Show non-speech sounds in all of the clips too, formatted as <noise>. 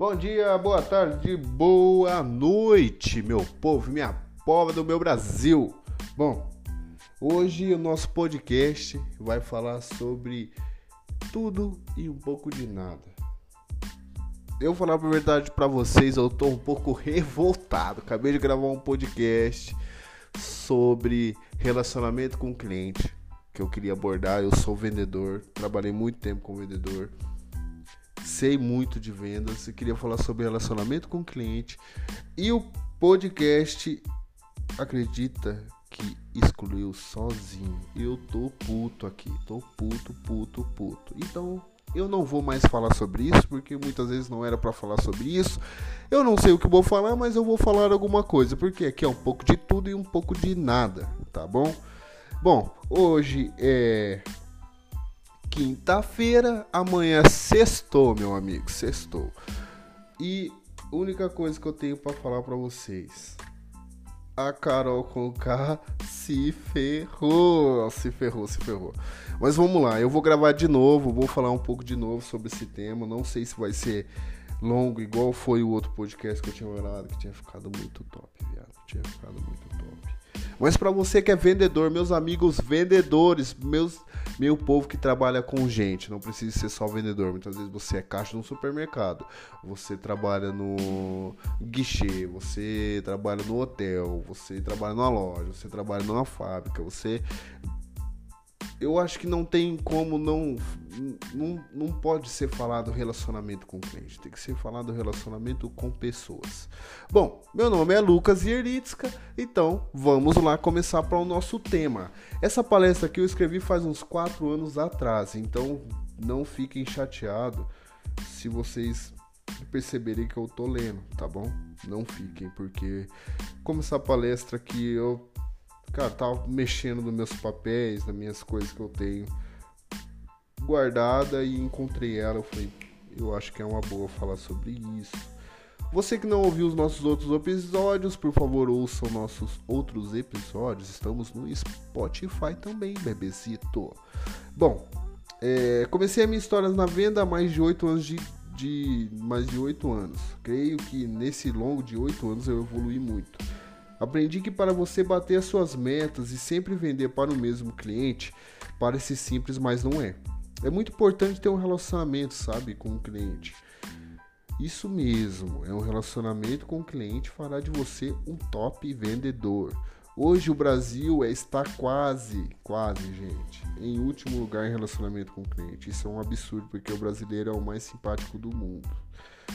Bom dia, boa tarde, boa noite, meu povo, minha povo do meu Brasil. Bom, hoje o nosso podcast vai falar sobre tudo e um pouco de nada. Eu vou falar a verdade para vocês, eu tô um pouco <laughs> revoltado. Acabei de gravar um podcast sobre relacionamento com cliente que eu queria abordar. Eu sou vendedor, trabalhei muito tempo com vendedor sei muito de vendas e queria falar sobre relacionamento com o cliente. E o podcast acredita que excluiu sozinho. Eu tô puto aqui, tô puto, puto, puto. Então eu não vou mais falar sobre isso porque muitas vezes não era para falar sobre isso. Eu não sei o que vou falar, mas eu vou falar alguma coisa porque aqui é um pouco de tudo e um pouco de nada, tá bom? Bom, hoje é quinta-feira, amanhã sextou, meu amigo, sextou. E única coisa que eu tenho para falar para vocês. A Carol com K se ferrou, se ferrou, se ferrou. Mas vamos lá, eu vou gravar de novo, vou falar um pouco de novo sobre esse tema. Não sei se vai ser longo, igual foi o outro podcast que eu tinha gravado, que tinha ficado muito top, viado. Tinha ficado muito top. Mas para você que é vendedor, meus amigos vendedores, meus meu povo que trabalha com gente, não precisa ser só vendedor. Muitas vezes você é caixa no supermercado, você trabalha no guichê, você trabalha no hotel, você trabalha numa loja, você trabalha numa fábrica, você eu acho que não tem como não, não não pode ser falado relacionamento com cliente, tem que ser falado relacionamento com pessoas. Bom, meu nome é Lucas Yerlitska, então vamos lá começar para o nosso tema. Essa palestra aqui eu escrevi faz uns 4 anos atrás, então não fiquem chateados se vocês perceberem que eu tô lendo, tá bom? Não fiquem, porque como essa palestra aqui eu cara, tava mexendo nos meus papéis, nas minhas coisas que eu tenho guardada e encontrei ela. Eu falei, eu acho que é uma boa falar sobre isso. Você que não ouviu os nossos outros episódios, por favor, ouça os nossos outros episódios. Estamos no Spotify também, bebezito. Bom, é, comecei a minha história na venda há mais de 8 anos de, de mais de 8 anos. Creio que nesse longo de 8 anos eu evolui muito. Aprendi que para você bater as suas metas e sempre vender para o mesmo cliente, parece simples, mas não é. É muito importante ter um relacionamento, sabe, com o cliente. Isso mesmo, é um relacionamento com o cliente fará de você um top vendedor. Hoje o Brasil é, está quase, quase, gente, em último lugar em relacionamento com o cliente. Isso é um absurdo, porque o brasileiro é o mais simpático do mundo.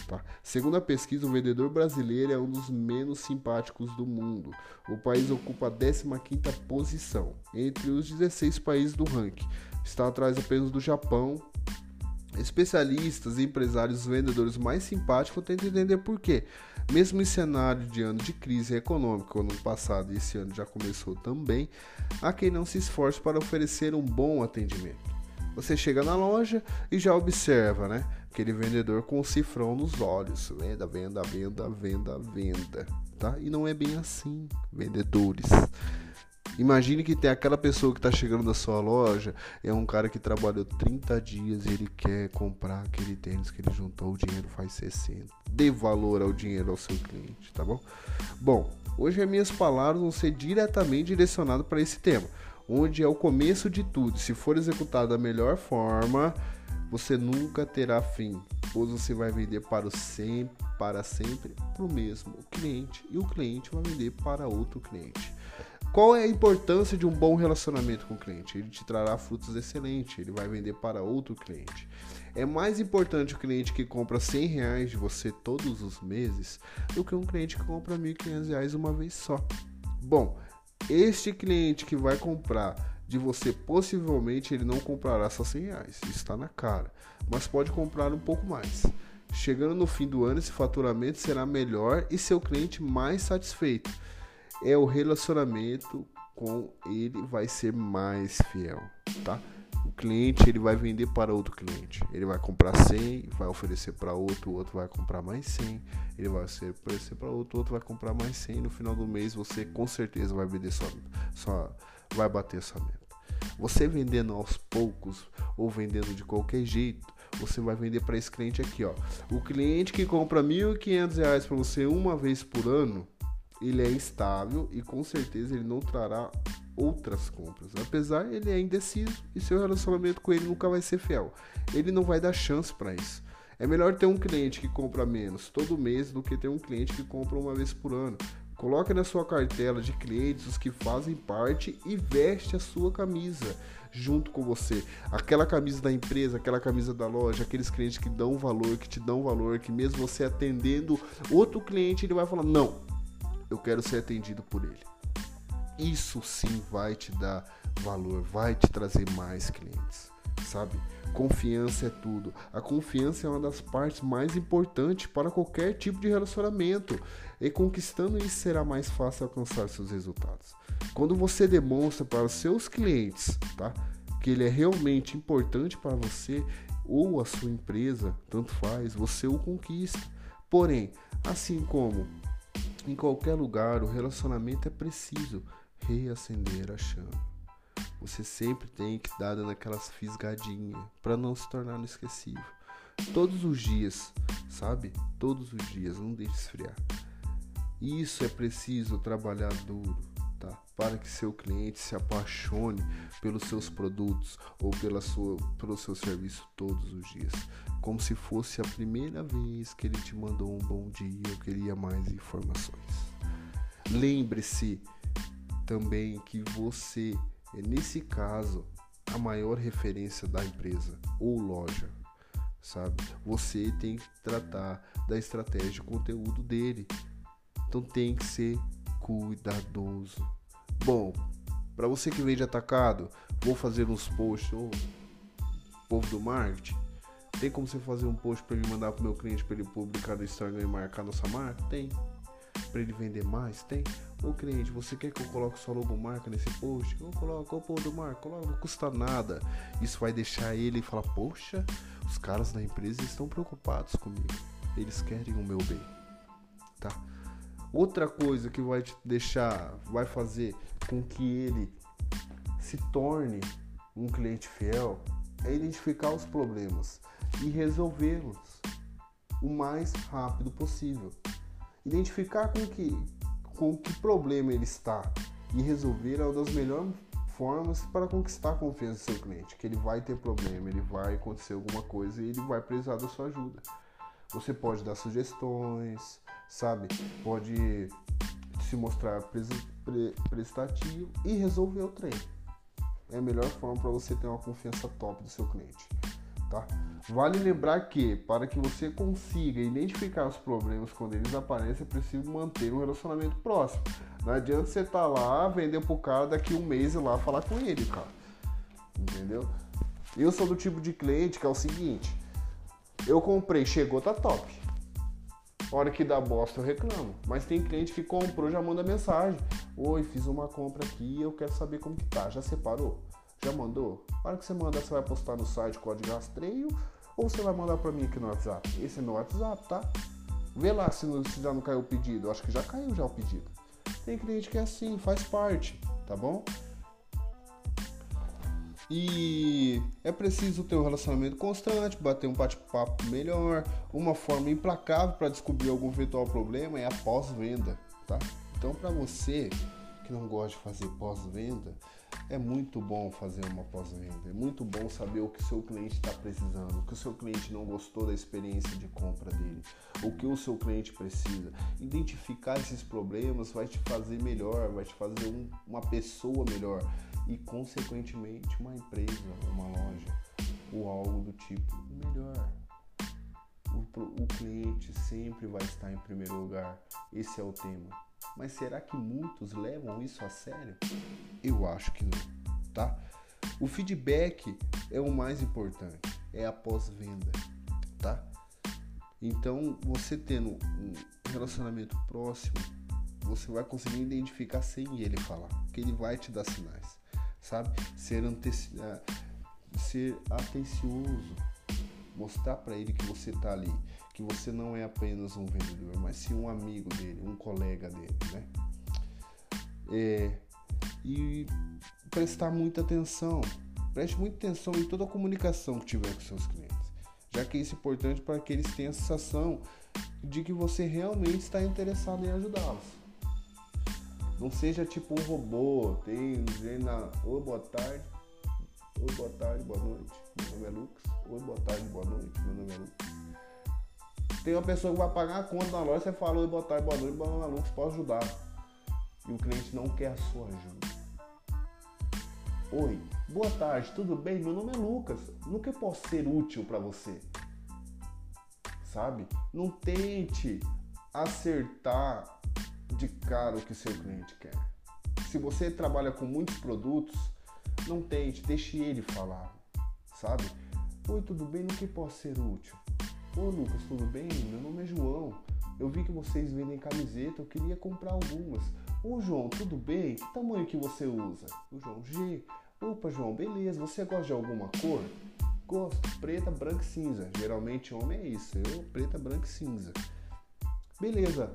Tá? Segundo a pesquisa, o vendedor brasileiro é um dos menos simpáticos do mundo. O país ocupa a 15ª posição entre os 16 países do ranking. Está atrás apenas do Japão. Especialistas, empresários, vendedores mais simpáticos tentam entender por quê. Mesmo em cenário de ano de crise econômica, ano passado e esse ano já começou também, há quem não se esforce para oferecer um bom atendimento. Você chega na loja e já observa, né? Aquele vendedor com o cifrão nos olhos. Venda, venda, venda, venda, venda. Tá? E não é bem assim, vendedores. Imagine que tem aquela pessoa que está chegando na sua loja, é um cara que trabalhou 30 dias e ele quer comprar aquele tênis que ele juntou o dinheiro faz 60. Dê valor ao dinheiro ao seu cliente, tá bom? Bom, hoje as minhas palavras vão ser diretamente direcionadas para esse tema onde é o começo de tudo. Se for executado da melhor forma, você nunca terá fim, pois você vai vender para, o sempre, para sempre para o mesmo cliente e o cliente vai vender para outro cliente. Qual é a importância de um bom relacionamento com o cliente? Ele te trará frutos excelentes, ele vai vender para outro cliente. É mais importante o cliente que compra 100 reais de você todos os meses do que um cliente que compra 1.500 reais uma vez só. Bom, este cliente que vai comprar de você, possivelmente ele não comprará só 100 reais, está na cara, mas pode comprar um pouco mais. Chegando no fim do ano, esse faturamento será melhor e seu cliente mais satisfeito. É o relacionamento com ele vai ser mais fiel, tá? o cliente ele vai vender para outro cliente. Ele vai comprar 100, vai oferecer para outro, o outro vai comprar mais 100, ele vai oferecer para outro, o outro vai comprar mais 100. No final do mês você com certeza vai vender só, só vai bater sua meta. Você vendendo aos poucos ou vendendo de qualquer jeito, você vai vender para esse cliente aqui, ó. O cliente que compra R$ 1.500 para você uma vez por ano, ele é instável e com certeza ele não trará outras compras. Apesar ele é indeciso e seu relacionamento com ele nunca vai ser fiel. Ele não vai dar chance para isso. É melhor ter um cliente que compra menos todo mês do que ter um cliente que compra uma vez por ano. Coloque na sua cartela de clientes os que fazem parte e veste a sua camisa junto com você. Aquela camisa da empresa, aquela camisa da loja, aqueles clientes que dão valor, que te dão valor, que mesmo você atendendo outro cliente, ele vai falar: "Não, eu quero ser atendido por ele". Isso sim vai te dar valor, vai te trazer mais clientes, sabe? Confiança é tudo. A confiança é uma das partes mais importantes para qualquer tipo de relacionamento. E conquistando isso será mais fácil alcançar seus resultados. Quando você demonstra para os seus clientes, tá? Que ele é realmente importante para você ou a sua empresa, tanto faz, você o conquista. Porém, assim como em qualquer lugar, o relacionamento é preciso reacender a chama. Você sempre tem que dar naquelas fisgadinhas para não se tornar inesquecível. Todos os dias, sabe? Todos os dias, não deixe esfriar. Isso é preciso trabalhar duro, tá? Para que seu cliente se apaixone pelos seus produtos ou pela sua, pelo seu serviço todos os dias, como se fosse a primeira vez que ele te mandou um bom dia ou queria mais informações. Lembre-se também que você é, nesse caso, a maior referência da empresa ou loja, sabe? Você tem que tratar da estratégia de conteúdo dele. Então tem que ser cuidadoso. Bom, para você que vende atacado, vou fazer uns posts, ô, povo do marketing, tem como você fazer um post para ele mandar pro meu cliente para ele publicar no Instagram e marcar nossa marca? Tem para ele vender mais? Tem. Ô cliente, você quer que eu coloque sua logomarca nesse post? Eu coloco, ô do marca, coloca, não custa nada. Isso vai deixar ele falar, poxa, os caras da empresa estão preocupados comigo. Eles querem o meu bem. Tá? Outra coisa que vai te deixar, vai fazer com que ele se torne um cliente fiel é identificar os problemas e resolvê-los o mais rápido possível identificar com que, com que problema ele está e resolver é uma das melhores formas para conquistar a confiança do seu cliente, que ele vai ter problema, ele vai acontecer alguma coisa e ele vai precisar da sua ajuda. Você pode dar sugestões, sabe? Pode se mostrar prestativo e resolver o trem. É a melhor forma para você ter uma confiança top do seu cliente, tá? Vale lembrar que, para que você consiga identificar os problemas quando eles aparecem, é preciso manter um relacionamento próximo. Não adianta você estar tá lá, vender pro cara daqui um mês e lá falar com ele, cara. Entendeu? Eu sou do tipo de cliente que é o seguinte: eu comprei, chegou, tá top. Hora que dá bosta eu reclamo. Mas tem cliente que comprou, já manda mensagem. Oi, fiz uma compra aqui, eu quero saber como que tá. Já separou? Já mandou? Hora que você mandar, você vai postar no site código rastreio ou você vai mandar para mim aqui no WhatsApp. Esse é meu WhatsApp, tá? Vê lá se, não, se já não caiu o pedido. Eu acho que já caiu já o pedido. Tem cliente que é assim, faz parte, tá bom? E é preciso ter um relacionamento constante, bater um bate-papo melhor. Uma forma implacável para descobrir algum eventual problema é a pós-venda, tá? Então, para você que não gosta de fazer pós-venda, é muito bom fazer uma pós-venda. É muito bom saber o que seu cliente está precisando, o que o seu cliente não gostou da experiência de compra dele, o que o seu cliente precisa. Identificar esses problemas vai te fazer melhor, vai te fazer um, uma pessoa melhor e, consequentemente, uma empresa, uma loja ou algo do tipo melhor. O, o cliente sempre vai estar em primeiro lugar. Esse é o tema. Mas será que muitos levam isso a sério? Eu acho que não, tá? O feedback é o mais importante, é a pós-venda, tá? Então, você tendo um relacionamento próximo, você vai conseguir identificar sem ele falar, que ele vai te dar sinais, sabe? Ser, anteci... Ah, ser atencioso, mostrar para ele que você tá ali, que você não é apenas um vendedor, mas sim um amigo dele, um colega dele, né? É, e prestar muita atenção, preste muita atenção em toda a comunicação que tiver com seus clientes. já que isso é importante para que eles tenham a sensação de que você realmente está interessado em ajudá-los. Não seja tipo um robô, tem dizendo oi, boa tarde, oi, boa tarde, boa noite, meu nome é Lucas, oi, boa tarde, boa noite, meu nome é Lucas. Tem uma pessoa que vai pagar a conta na loja, você fala oi, boa tarde, boa noite, meu nome é Lucas, posso ajudar. E o cliente não quer a sua ajuda. Oi, boa tarde, tudo bem? Meu nome é Lucas. Que posso ser útil para você? Sabe? Não tente acertar de cara o que seu cliente quer. Se você trabalha com muitos produtos, não tente, deixe ele falar, sabe? Oi, tudo bem? No que posso ser útil? Ô Lucas, tudo bem? Meu nome é João. Eu vi que vocês vendem camiseta, eu queria comprar algumas. Ô João, tudo bem? Que tamanho que você usa? O João, G. Opa, João, beleza. Você gosta de alguma cor? Gosto. Preta, branca e cinza. Geralmente homem é isso. Eu, preta, branca e cinza. Beleza.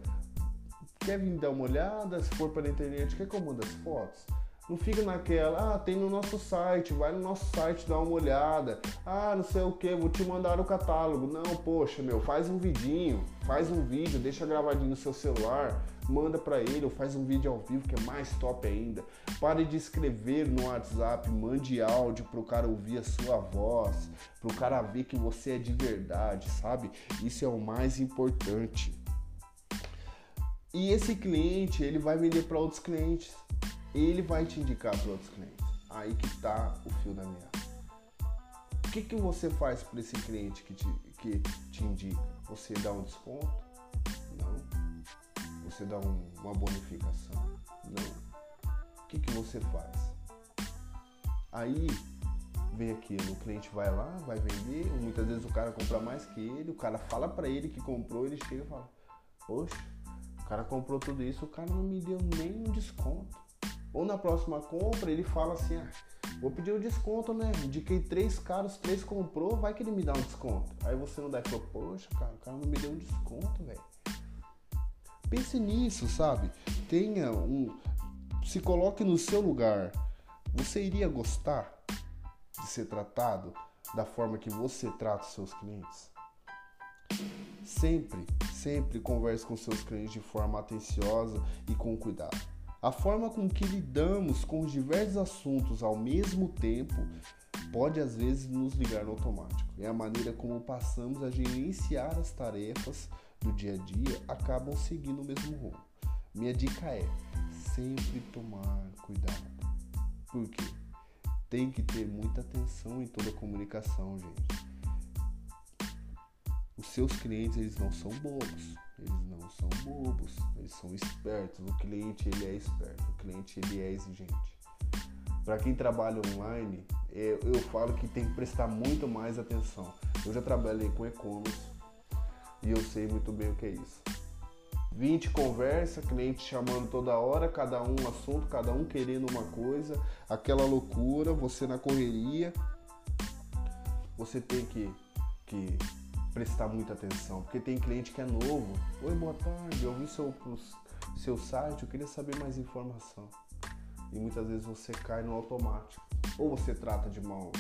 Quer vir dar uma olhada? Se for para a internet, quer que eu mande as fotos? Não fica naquela, ah, tem no nosso site, vai no nosso site dar uma olhada. Ah, não sei o que, vou te mandar o catálogo. Não, poxa, meu, faz um vidinho, faz um vídeo, deixa gravadinho no seu celular, manda para ele ou faz um vídeo ao vivo que é mais top ainda. Pare de escrever no WhatsApp, mande áudio pro cara ouvir a sua voz, pro cara ver que você é de verdade, sabe? Isso é o mais importante. E esse cliente, ele vai vender para outros clientes ele vai te indicar para outros clientes. Aí que está o fio da meada. O que, que você faz para esse cliente que te, que te indica? Você dá um desconto? Não. Você dá um, uma bonificação? Não. O que, que você faz? Aí vem aquilo, o cliente vai lá, vai vender, muitas vezes o cara compra mais que ele, o cara fala para ele que comprou, ele chega e fala, poxa, cara comprou tudo isso, o cara não me deu nem um desconto. Ou na próxima compra ele fala assim: ah, vou pedir um desconto, né? Indiquei três caras, três comprou, vai que ele me dá um desconto. Aí você não dá e fala: poxa, cara, o cara não me deu um desconto, velho. Pense nisso, sabe? Tenha um. Se coloque no seu lugar. Você iria gostar de ser tratado da forma que você trata os seus clientes? Sempre, sempre converse com seus clientes de forma atenciosa e com cuidado. A forma com que lidamos com os diversos assuntos ao mesmo tempo pode às vezes nos ligar no automático. E a maneira como passamos a gerenciar as tarefas do dia a dia acabam seguindo o mesmo rumo. Minha dica é sempre tomar cuidado. Por quê? Tem que ter muita atenção em toda a comunicação, gente. Os seus clientes, eles não são bobos eles não são bobos, eles são espertos. O cliente ele é esperto, o cliente ele é exigente. Para quem trabalha online, eu, eu falo que tem que prestar muito mais atenção. Eu já trabalhei com e-commerce e eu sei muito bem o que é isso. 20 conversa, cliente chamando toda hora, cada um um assunto, cada um querendo uma coisa, aquela loucura, você na correria. Você tem que, que prestar muita atenção, porque tem cliente que é novo. Oi, boa tarde, eu vi seu, seu site, eu queria saber mais informação. E muitas vezes você cai no automático. Ou você trata de mal,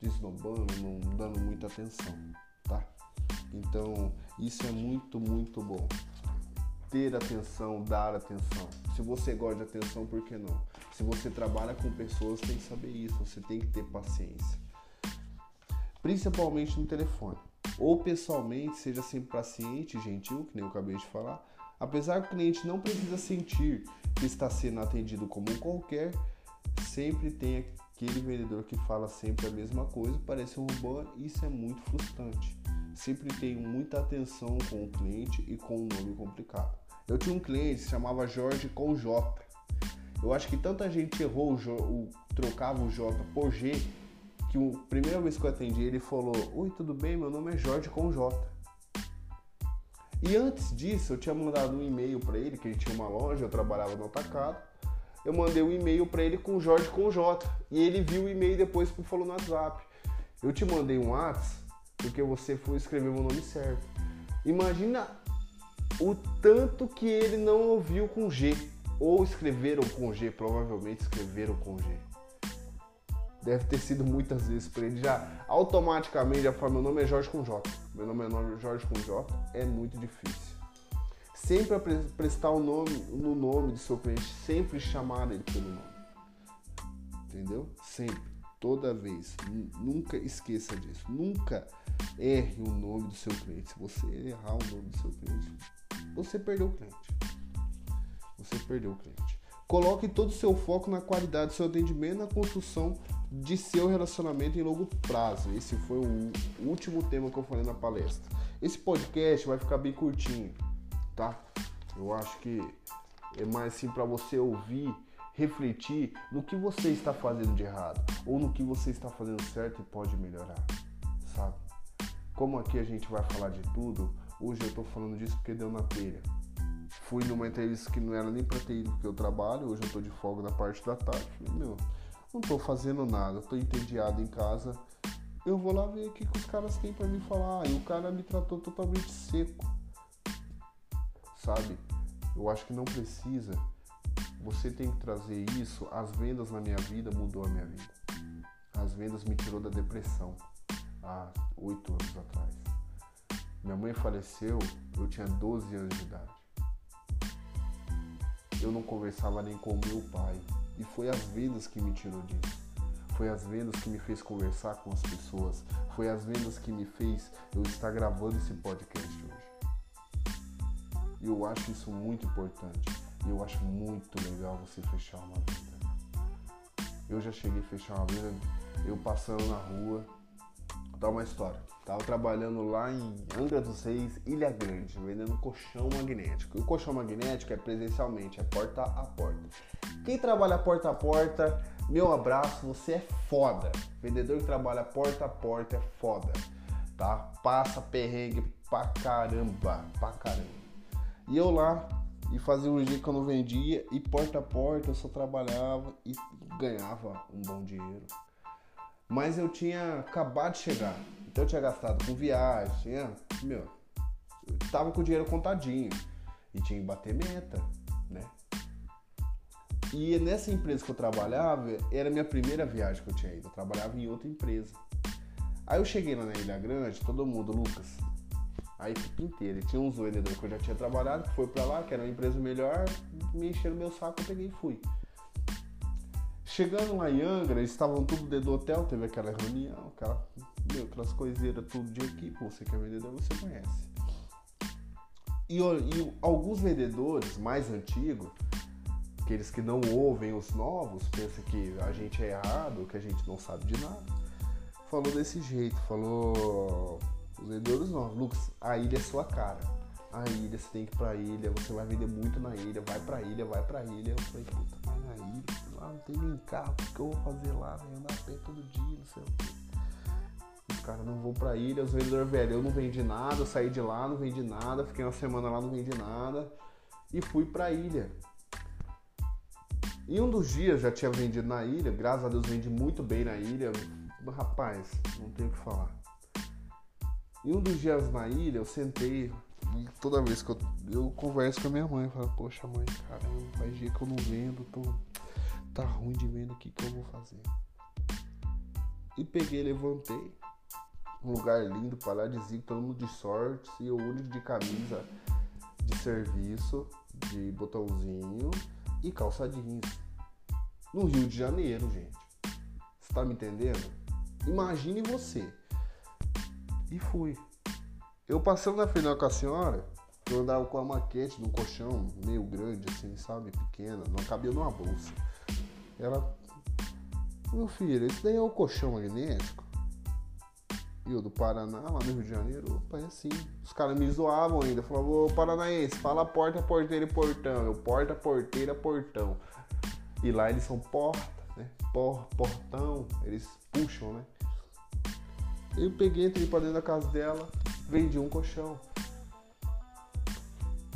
desnobando, não dando muita atenção, tá? Então, isso é muito, muito bom. Ter atenção, dar atenção. Se você gosta de atenção, por que não? Se você trabalha com pessoas, tem que saber isso, você tem que ter paciência. Principalmente no telefone ou pessoalmente, seja sempre paciente e gentil, que nem eu acabei de falar. Apesar que o cliente não precisa sentir que está sendo atendido como qualquer, sempre tem aquele vendedor que fala sempre a mesma coisa, parece um robô, isso é muito frustrante. Sempre tenho muita atenção com o cliente e com o um nome complicado. Eu tinha um cliente que se chamava Jorge com J. Eu acho que tanta gente errou o, o trocava o J por G que a primeira vez que eu atendi ele falou: Oi, tudo bem? Meu nome é Jorge com J. E antes disso, eu tinha mandado um e-mail para ele, que ele tinha uma loja, eu trabalhava no atacado. Eu mandei um e-mail para ele com Jorge com J. E ele viu o e-mail depois e falou no WhatsApp. Eu te mandei um WhatsApp porque você foi escrever meu nome certo. Imagina o tanto que ele não ouviu com G. Ou escreveram com G, provavelmente escreveram com G. Deve ter sido muitas vezes para ele já automaticamente já fala, meu nome é Jorge com J. Meu nome é Jorge com J. É muito difícil. Sempre prestar o nome no nome do seu cliente, sempre chamar ele pelo nome. Entendeu? Sempre, toda vez. Nunca esqueça disso. Nunca erre o nome do seu cliente. Se você errar o nome do seu cliente, você perdeu o cliente. Você perdeu o cliente. Coloque todo o seu foco na qualidade do seu atendimento, na construção de seu relacionamento em longo prazo. Esse foi o último tema que eu falei na palestra. Esse podcast vai ficar bem curtinho, tá? Eu acho que é mais assim para você ouvir, refletir no que você está fazendo de errado ou no que você está fazendo certo e pode melhorar, sabe? Como aqui a gente vai falar de tudo, hoje eu tô falando disso porque deu na telha. Fui numa entrevista que não era nem pra ter ido porque eu trabalho, hoje eu tô de folga na parte da tarde. Meu, não tô fazendo nada, tô entediado em casa. Eu vou lá ver o que, que os caras têm para me falar. E o cara me tratou totalmente seco. Sabe? Eu acho que não precisa. Você tem que trazer isso. As vendas na minha vida mudou a minha vida. As vendas me tirou da depressão há oito anos atrás. Minha mãe faleceu, eu tinha 12 anos de idade. Eu não conversava nem com meu pai. E foi as vendas que me tirou disso. Foi as vendas que me fez conversar com as pessoas. Foi as vendas que me fez eu estar gravando esse podcast hoje. E eu acho isso muito importante. E eu acho muito legal você fechar uma venda. Eu já cheguei a fechar uma venda, eu passando na rua. Vou dar uma história. Tava trabalhando lá em Angra dos Reis, Ilha Grande, vendendo colchão magnético. E o colchão magnético é presencialmente, é porta a porta. Quem trabalha porta a porta, meu abraço, você é foda. Vendedor que trabalha porta a porta é foda, tá? Passa perrengue pra caramba, pra caramba. E eu lá, e fazia um dia que eu não vendia, e porta a porta eu só trabalhava e ganhava um bom dinheiro. Mas eu tinha acabado de chegar então eu tinha gastado com viagem, tinha, meu, eu tava com o dinheiro contadinho e tinha que bater meta, né? E nessa empresa que eu trabalhava, era a minha primeira viagem que eu tinha ido. Eu trabalhava em outra empresa. Aí eu cheguei lá na Ilha Grande, todo mundo, Lucas, a equipe inteira. E tinha uns vendedores que eu já tinha trabalhado, que foi pra lá, que era uma empresa melhor, me encheram meu saco, eu peguei e fui. Chegando lá em Angra, eles estavam tudo dentro do hotel, teve aquela reunião, meu, aquelas coiseiras tudo de equipe, você que é vendedor, você conhece. E, e alguns vendedores mais antigos, aqueles que não ouvem os novos, pensam que a gente é errado, que a gente não sabe de nada, falou desse jeito, falou os vendedores novos, Lucas, a ilha é sua cara. A ilha, você tem que ir pra ilha, você vai vender muito na ilha, vai pra ilha, vai pra ilha. Eu falei, puta, mas na ilha, lá não tem nem carro, o que eu vou fazer lá? Vem andar a pé todo dia, não sei o quê. Os caras não vão pra ilha, os vendedores, velho, eu não vendi nada, eu saí de lá, não vendi nada, fiquei uma semana lá, não vendi nada e fui pra ilha. E um dos dias já tinha vendido na ilha, graças a Deus vendi muito bem na ilha, rapaz, não tenho o que falar. E um dos dias na ilha eu sentei, e toda vez que eu, eu converso com a minha mãe, eu falo, poxa mãe, caramba, faz dia que eu não vendo, tô, tá ruim de venda, o que, que eu vou fazer? E peguei, levantei, um lugar lindo, paradisíaco, todo mundo de sorte e o único de camisa de serviço, de botãozinho e calça jeans. No Rio de Janeiro, gente. Você tá me entendendo? Imagine você. E fui. Eu passando na final com a senhora, eu andava com a maquete de um colchão meio grande, assim, sabe? Pequena, não cabia numa bolsa. Ela. Meu filho, esse daí é o colchão magnético? E o do Paraná, lá no Rio de Janeiro, opa, é assim. Os caras me zoavam ainda. Falavam, ô Paranaense, fala porta, porteira e portão. Eu, porta, porteira, portão. E lá eles são porta, né? Por, portão, eles puxam, né? Eu peguei, entrei pra dentro da casa dela, vendi um colchão.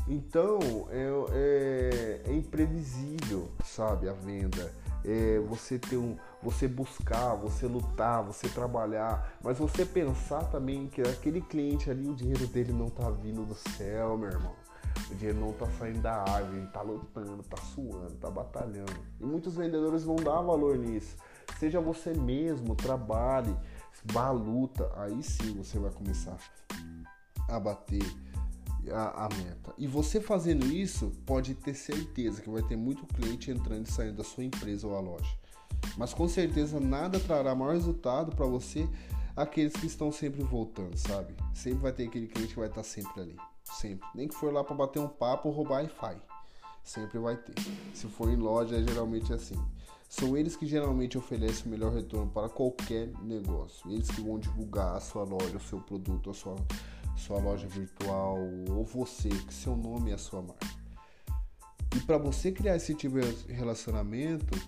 Então, é, é, é imprevisível, sabe, a venda é, você ter um, você buscar, você lutar, você trabalhar, mas você pensar também que aquele cliente ali, o dinheiro dele não tá vindo do céu, meu irmão. O dinheiro não tá saindo da árvore, ele tá lutando, tá suando, tá batalhando. E muitos vendedores vão dar valor nisso. Seja você mesmo, trabalhe, vá luta. Aí sim você vai começar a bater a, a, meta. E você fazendo isso, pode ter certeza que vai ter muito cliente entrando e saindo da sua empresa ou a loja. Mas com certeza nada trará maior resultado para você aqueles que estão sempre voltando, sabe? Sempre vai ter aquele cliente que vai estar sempre ali. Sempre. Nem que for lá para bater um papo ou roubar Wi-Fi. Sempre vai ter. Se for em loja, é geralmente assim. São eles que geralmente oferecem o melhor retorno para qualquer negócio. Eles que vão divulgar a sua loja, o seu produto, a sua, sua loja virtual, ou você, que seu nome é a sua marca. E para você criar esse tipo de relacionamento,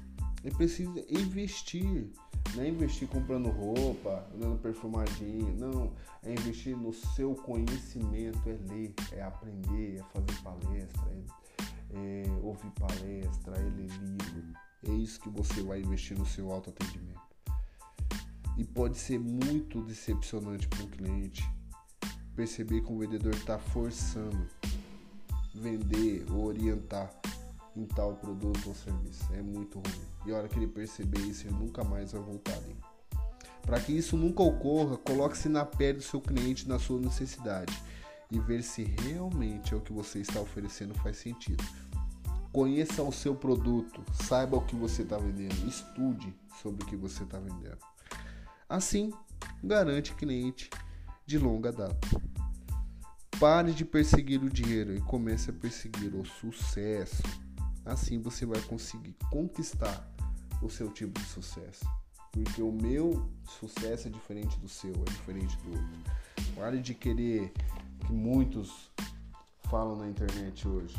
é preciso investir. Não é investir comprando roupa, andando perfumadinho. Não. É investir no seu conhecimento, é ler, é aprender, é fazer palestra, é, é ouvir palestra, é ler livro. É isso que você vai investir no seu autoatendimento. E pode ser muito decepcionante para o cliente perceber que o vendedor está forçando vender ou orientar em tal produto ou serviço. É muito ruim. E a hora que ele perceber isso, ele nunca mais vai voltar ali. Para que isso nunca ocorra, coloque-se na pele do seu cliente na sua necessidade e ver se realmente é o que você está oferecendo faz sentido. Conheça o seu produto, saiba o que você está vendendo, estude sobre o que você está vendendo. Assim, garante cliente de longa data. Pare de perseguir o dinheiro e comece a perseguir o sucesso. Assim você vai conseguir conquistar o seu tipo de sucesso. Porque o meu sucesso é diferente do seu, é diferente do outro. Pare de querer que muitos falam na internet hoje.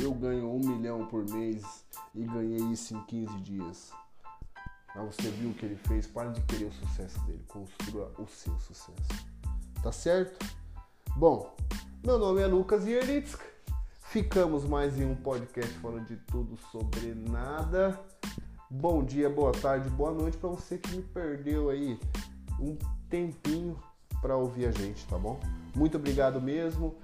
Eu ganho um milhão por mês e ganhei isso em 15 dias. Mas você viu o que ele fez? Pare de querer o sucesso dele. Construa o seu sucesso. Tá certo? Bom, meu nome é Lucas Yerlitsk. Ficamos mais em um podcast falando de tudo sobre nada. Bom dia, boa tarde, boa noite para você que me perdeu aí um tempinho para ouvir a gente, tá bom? Muito obrigado mesmo.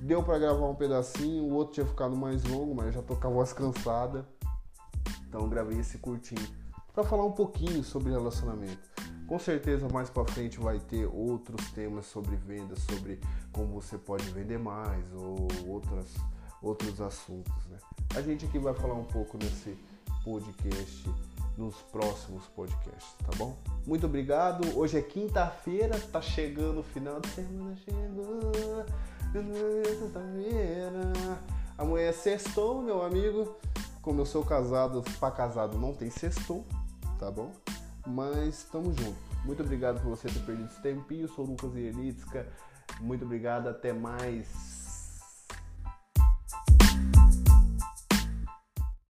Deu para gravar um pedacinho, o outro tinha ficado mais longo, mas já tô com a voz cansada. Então gravei esse curtinho para falar um pouquinho sobre relacionamento. Com certeza mais para frente vai ter outros temas sobre vendas, sobre como você pode vender mais ou outras outros assuntos. Né? A gente aqui vai falar um pouco nesse podcast, nos próximos podcasts, tá bom? Muito obrigado. Hoje é quinta-feira, tá chegando o final de semana, chegou. Amanhã é sextou, meu amigo. Como eu sou casado, para casado não tem sextou, tá bom? Mas estamos juntos. Muito obrigado por você ter perdido esse tempinho. Eu sou o Lucas Ielitska. Muito obrigado. Até mais.